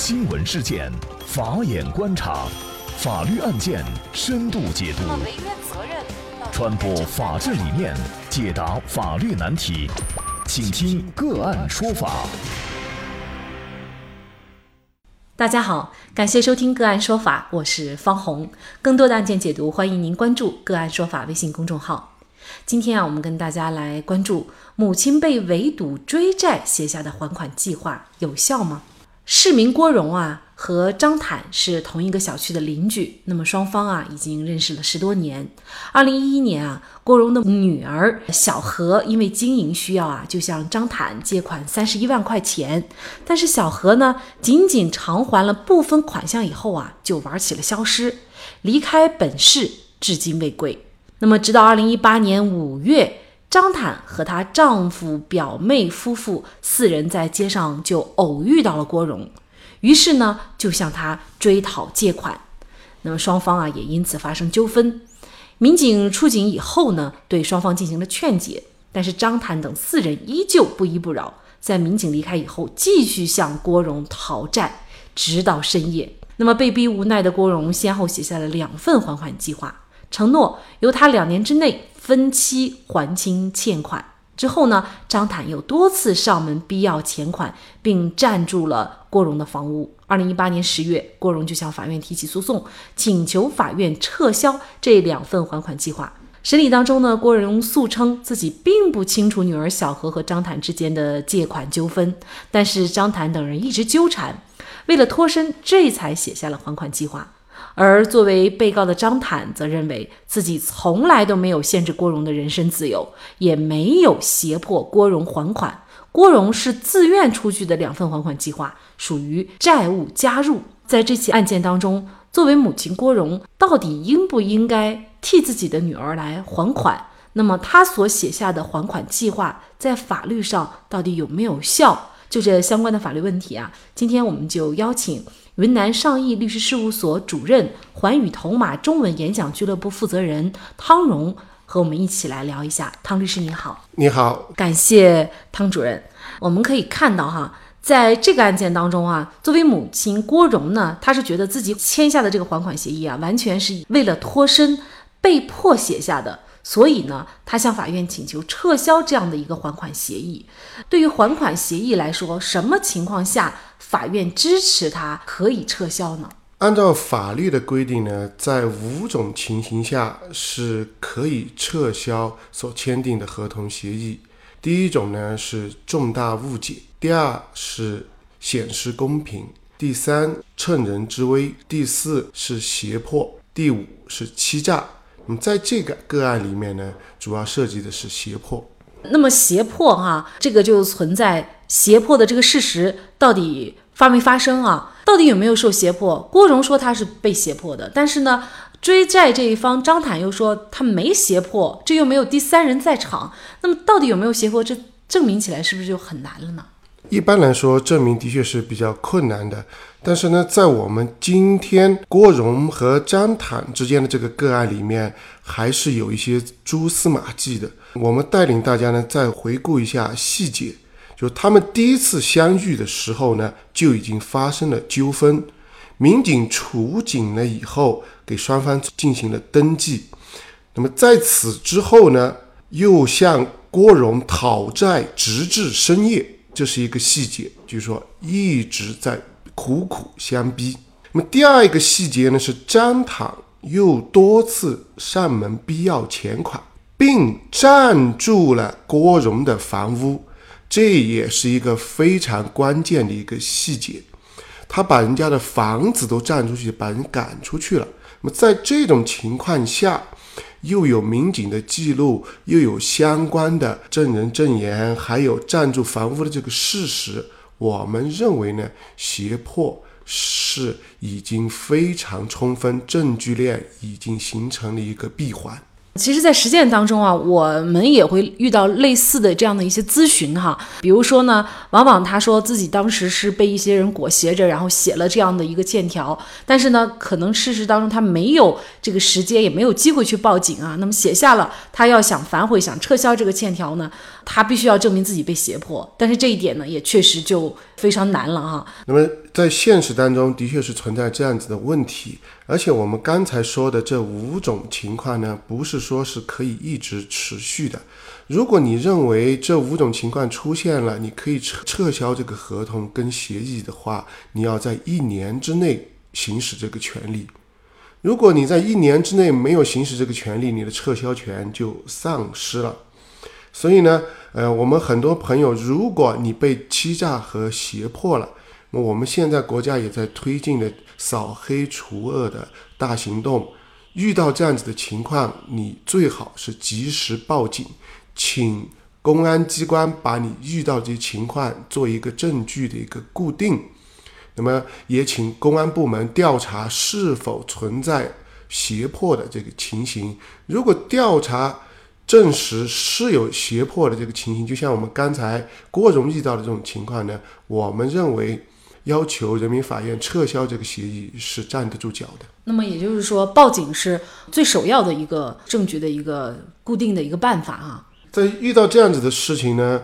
新闻事件，法眼观察，法律案件深度解读，传播法治理念，解答法律难题，请听个案说法。大家好，感谢收听个案说法，我是方红。更多的案件解读，欢迎您关注个案说法微信公众号。今天啊，我们跟大家来关注母亲被围堵追债写下的还款计划有效吗？市民郭荣啊和张坦是同一个小区的邻居，那么双方啊已经认识了十多年。二零一一年啊，郭荣的女儿小何因为经营需要啊，就向张坦借款三十一万块钱，但是小何呢仅仅偿还了部分款项以后啊，就玩起了消失，离开本市，至今未归。那么直到二零一八年五月。张坦和她丈夫、表妹夫妇四人在街上就偶遇到了郭荣，于是呢就向他追讨借款。那么双方啊也因此发生纠纷。民警出警以后呢，对双方进行了劝解，但是张坦等四人依旧不依不饶，在民警离开以后继续向郭荣讨债，直到深夜。那么被逼无奈的郭荣先后写下了两份还款计划，承诺由他两年之内。分期还清欠款之后呢，张坦又多次上门逼要钱款，并占住了郭荣的房屋。二零一八年十月，郭荣就向法院提起诉讼，请求法院撤销这两份还款计划。审理当中呢，郭荣诉称自己并不清楚女儿小何和张坦之间的借款纠纷，但是张坦等人一直纠缠，为了脱身，这才写下了还款计划。而作为被告的张坦则认为自己从来都没有限制郭荣的人身自由，也没有胁迫郭荣还款。郭荣是自愿出具的两份还款计划，属于债务加入。在这起案件当中，作为母亲郭荣到底应不应该替自己的女儿来还款？那么他所写下的还款计划在法律上到底有没有效？就这相关的法律问题啊，今天我们就邀请。云南上义律师事务所主任、环宇头马中文演讲俱乐部负责人汤荣和我们一起来聊一下。汤律师你好，你好，感谢汤主任。我们可以看到哈，在这个案件当中啊，作为母亲郭荣呢，她是觉得自己签下的这个还款协议啊，完全是为了脱身被迫写下的。所以呢，他向法院请求撤销这样的一个还款协议。对于还款协议来说，什么情况下法院支持他可以撤销呢？按照法律的规定呢，在五种情形下是可以撤销所签订的合同协议。第一种呢是重大误解，第二是显示公平，第三趁人之危，第四是胁迫，第五是欺诈。那么在这个个案里面呢，主要涉及的是胁迫。那么胁迫哈，这个就存在胁迫的这个事实到底发没发生啊？到底有没有受胁迫？郭荣说他是被胁迫的，但是呢，追债这一方张坦又说他没胁迫，这又没有第三人在场。那么到底有没有胁迫？这证明起来是不是就很难了呢？一般来说，证明的确是比较困难的。但是呢，在我们今天郭荣和张坦之间的这个个案里面，还是有一些蛛丝马迹的。我们带领大家呢，再回顾一下细节。就他们第一次相遇的时候呢，就已经发生了纠纷。民警处警了以后，给双方进行了登记。那么在此之后呢，又向郭荣讨债，直至深夜。这是一个细节，就是说一直在苦苦相逼。那么第二一个细节呢，是张唐又多次上门逼要钱款，并占住了郭荣的房屋，这也是一个非常关键的一个细节。他把人家的房子都占出去，把人赶出去了。那么在这种情况下，又有民警的记录，又有相关的证人证言，还有暂住房屋的这个事实，我们认为呢，胁迫是已经非常充分，证据链已经形成了一个闭环。其实，在实践当中啊，我们也会遇到类似的这样的一些咨询哈。比如说呢，往往他说自己当时是被一些人裹挟着，然后写了这样的一个欠条，但是呢，可能事实当中他没有这个时间，也没有机会去报警啊。那么写下了，他要想反悔、想撤销这个欠条呢，他必须要证明自己被胁迫。但是这一点呢，也确实就非常难了哈。那么在现实当中，的确是存在这样子的问题，而且我们刚才说的这五种情况呢，不是说是可以一直持续的。如果你认为这五种情况出现了，你可以撤撤销这个合同跟协议的话，你要在一年之内行使这个权利。如果你在一年之内没有行使这个权利，你的撤销权就丧失了。所以呢，呃，我们很多朋友，如果你被欺诈和胁迫了，那我们现在国家也在推进的扫黑除恶的大行动。遇到这样子的情况，你最好是及时报警。请公安机关把你遇到这些情况做一个证据的一个固定，那么也请公安部门调查是否存在胁迫的这个情形。如果调查证实是有胁迫的这个情形，就像我们刚才郭荣遇到的这种情况呢，我们认为要求人民法院撤销这个协议是站得住脚的。那么也就是说，报警是最首要的一个证据的一个固定的一个办法啊。在遇到这样子的事情呢，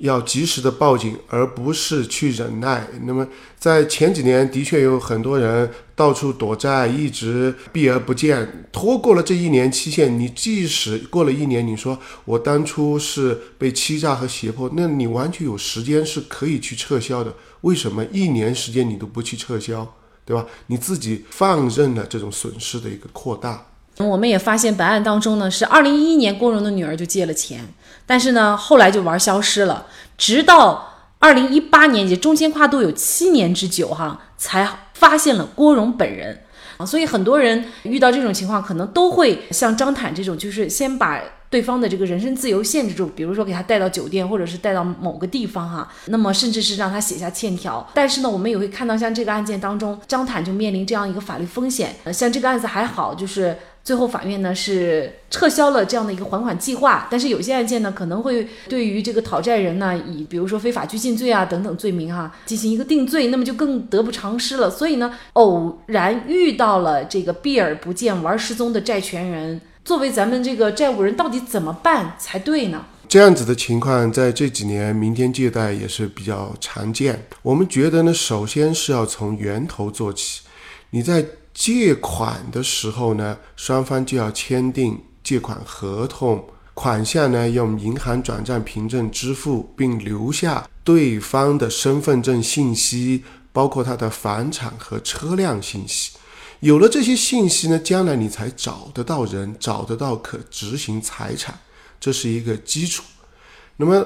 要及时的报警，而不是去忍耐。那么在前几年，的确有很多人到处躲债，一直避而不见，拖过了这一年期限。你即使过了一年，你说我当初是被欺诈和胁迫，那你完全有时间是可以去撤销的。为什么一年时间你都不去撤销，对吧？你自己放任了这种损失的一个扩大。我们也发现，本案当中呢，是二零一一年郭荣的女儿就借了钱，但是呢，后来就玩消失了，直到二零一八年，也中间跨度有七年之久，哈，才发现了郭荣本人。所以很多人遇到这种情况，可能都会像张坦这种，就是先把对方的这个人身自由限制住，比如说给他带到酒店，或者是带到某个地方，哈，那么甚至是让他写下欠条。但是呢，我们也会看到，像这个案件当中，张坦就面临这样一个法律风险。呃，像这个案子还好，就是。最后，法院呢是撤销了这样的一个还款计划，但是有些案件呢可能会对于这个讨债人呢以比如说非法拘禁罪啊等等罪名哈进行一个定罪，那么就更得不偿失了。所以呢，偶然遇到了这个避而不见玩失踪的债权人，作为咱们这个债务人，到底怎么办才对呢？这样子的情况在这几年民间借贷也是比较常见。我们觉得呢，首先是要从源头做起，你在。借款的时候呢，双方就要签订借款合同，款项呢用银行转账凭证支付，并留下对方的身份证信息，包括他的房产和车辆信息。有了这些信息呢，将来你才找得到人，找得到可执行财产，这是一个基础。那么，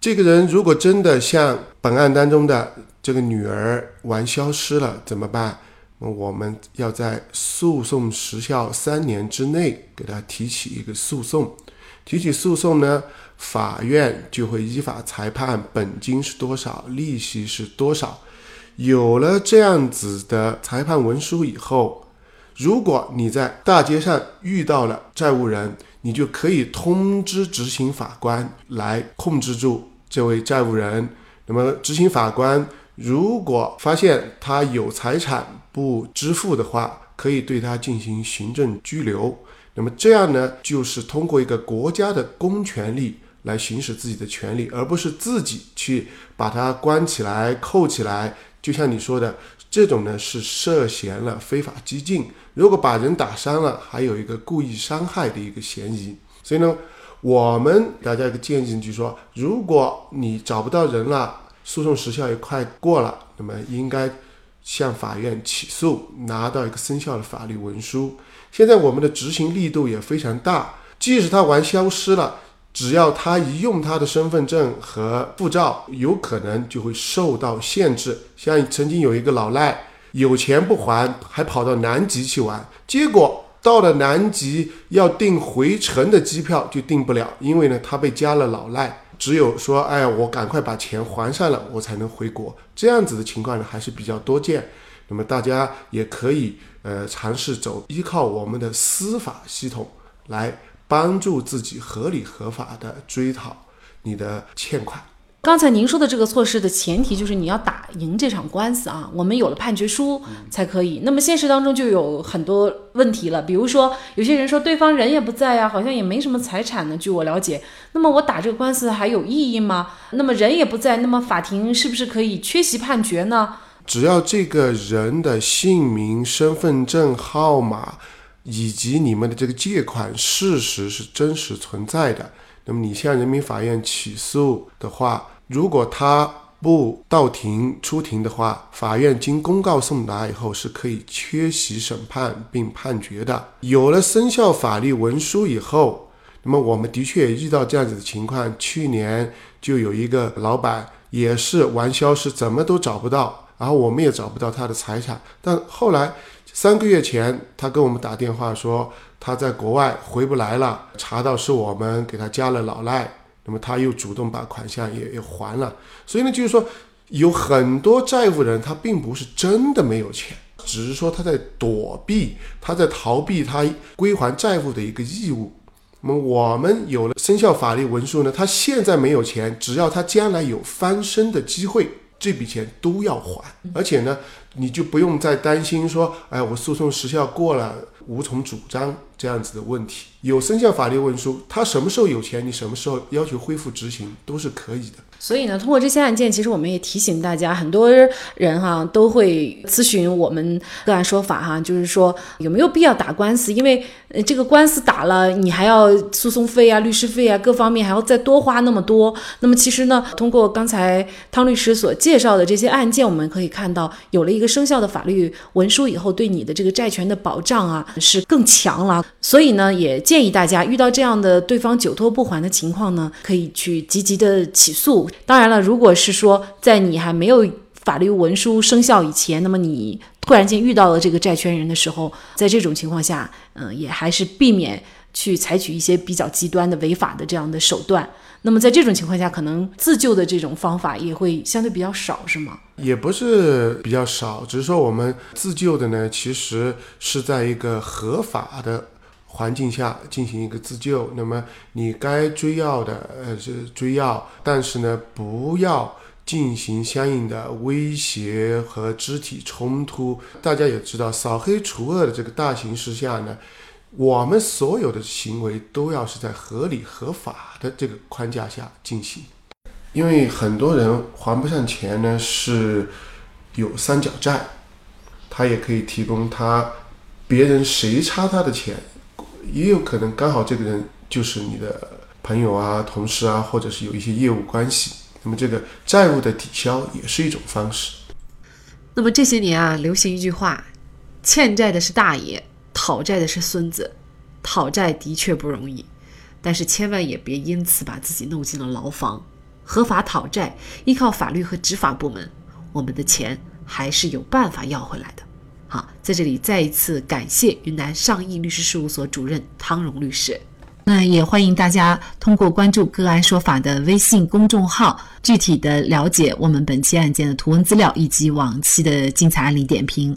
这个人如果真的像本案当中的这个女儿玩消失了，怎么办？那我们要在诉讼时效三年之内给他提起一个诉讼，提起诉讼呢，法院就会依法裁判本金是多少，利息是多少。有了这样子的裁判文书以后，如果你在大街上遇到了债务人，你就可以通知执行法官来控制住这位债务人。那么执行法官。如果发现他有财产不支付的话，可以对他进行行政拘留。那么这样呢，就是通过一个国家的公权力来行使自己的权利，而不是自己去把他关起来、扣起来。就像你说的，这种呢是涉嫌了非法激进。如果把人打伤了，还有一个故意伤害的一个嫌疑。所以呢，我们大家一个建议就是说，如果你找不到人了。诉讼时效也快过了，那么应该向法院起诉，拿到一个生效的法律文书。现在我们的执行力度也非常大，即使他玩消失了，只要他一用他的身份证和护照，有可能就会受到限制。像曾经有一个老赖，有钱不还，还跑到南极去玩，结果到了南极要订回程的机票就订不了，因为呢他被加了老赖。只有说，哎，我赶快把钱还上了，我才能回国。这样子的情况呢，还是比较多见。那么大家也可以，呃，尝试走依靠我们的司法系统来帮助自己合理合法的追讨你的欠款。刚才您说的这个措施的前提就是你要打赢这场官司啊，我们有了判决书才可以。那么现实当中就有很多问题了，比如说有些人说对方人也不在呀，好像也没什么财产呢。据我了解，那么我打这个官司还有意义吗？那么人也不在，那么法庭是不是可以缺席判决呢？只要这个人的姓名、身份证号码以及你们的这个借款事实是真实存在的，那么你向人民法院起诉的话。如果他不到庭出庭的话，法院经公告送达以后是可以缺席审判并判决的。有了生效法律文书以后，那么我们的确遇到这样子的情况。去年就有一个老板也是玩消失，怎么都找不到，然后我们也找不到他的财产。但后来三个月前，他跟我们打电话说他在国外回不来了，查到是我们给他加了老赖。那么他又主动把款项也也还了，所以呢，就是说有很多债务人他并不是真的没有钱，只是说他在躲避，他在逃避他归还债务的一个义务。那么我们有了生效法律文书呢，他现在没有钱，只要他将来有翻身的机会，这笔钱都要还，而且呢，你就不用再担心说，哎，我诉讼时效过了。无从主张这样子的问题，有生效法律文书，他什么时候有钱，你什么时候要求恢复执行都是可以的。所以呢，通过这些案件，其实我们也提醒大家，很多人哈都会咨询我们个案说法哈，就是说有没有必要打官司？因为呃这个官司打了，你还要诉讼费啊、律师费啊，各方面还要再多花那么多。那么其实呢，通过刚才汤律师所介绍的这些案件，我们可以看到，有了一个生效的法律文书以后，对你的这个债权的保障啊是更强了。所以呢，也建议大家遇到这样的对方久拖不还的情况呢，可以去积极的起诉。当然了，如果是说在你还没有法律文书生效以前，那么你突然间遇到了这个债权人的时候，在这种情况下，嗯，也还是避免去采取一些比较极端的违法的这样的手段。那么在这种情况下，可能自救的这种方法也会相对比较少，是吗？也不是比较少，只是说我们自救的呢，其实是在一个合法的。环境下进行一个自救，那么你该追要的呃是追要，但是呢不要进行相应的威胁和肢体冲突。大家也知道，扫黑除恶的这个大形势下呢，我们所有的行为都要是在合理合法的这个框架下进行。因为很多人还不上钱呢，是有三角债，他也可以提供他别人谁差他的钱。也有可能刚好这个人就是你的朋友啊、同事啊，或者是有一些业务关系。那么这个债务的抵消也是一种方式。那么这些年啊，流行一句话：欠债的是大爷，讨债的是孙子。讨债的确不容易，但是千万也别因此把自己弄进了牢房。合法讨债，依靠法律和执法部门，我们的钱还是有办法要回来的。在这里再一次感谢云南上义律师事务所主任汤荣律师。那也欢迎大家通过关注“个案说法”的微信公众号，具体的了解我们本期案件的图文资料以及往期的精彩案例点评。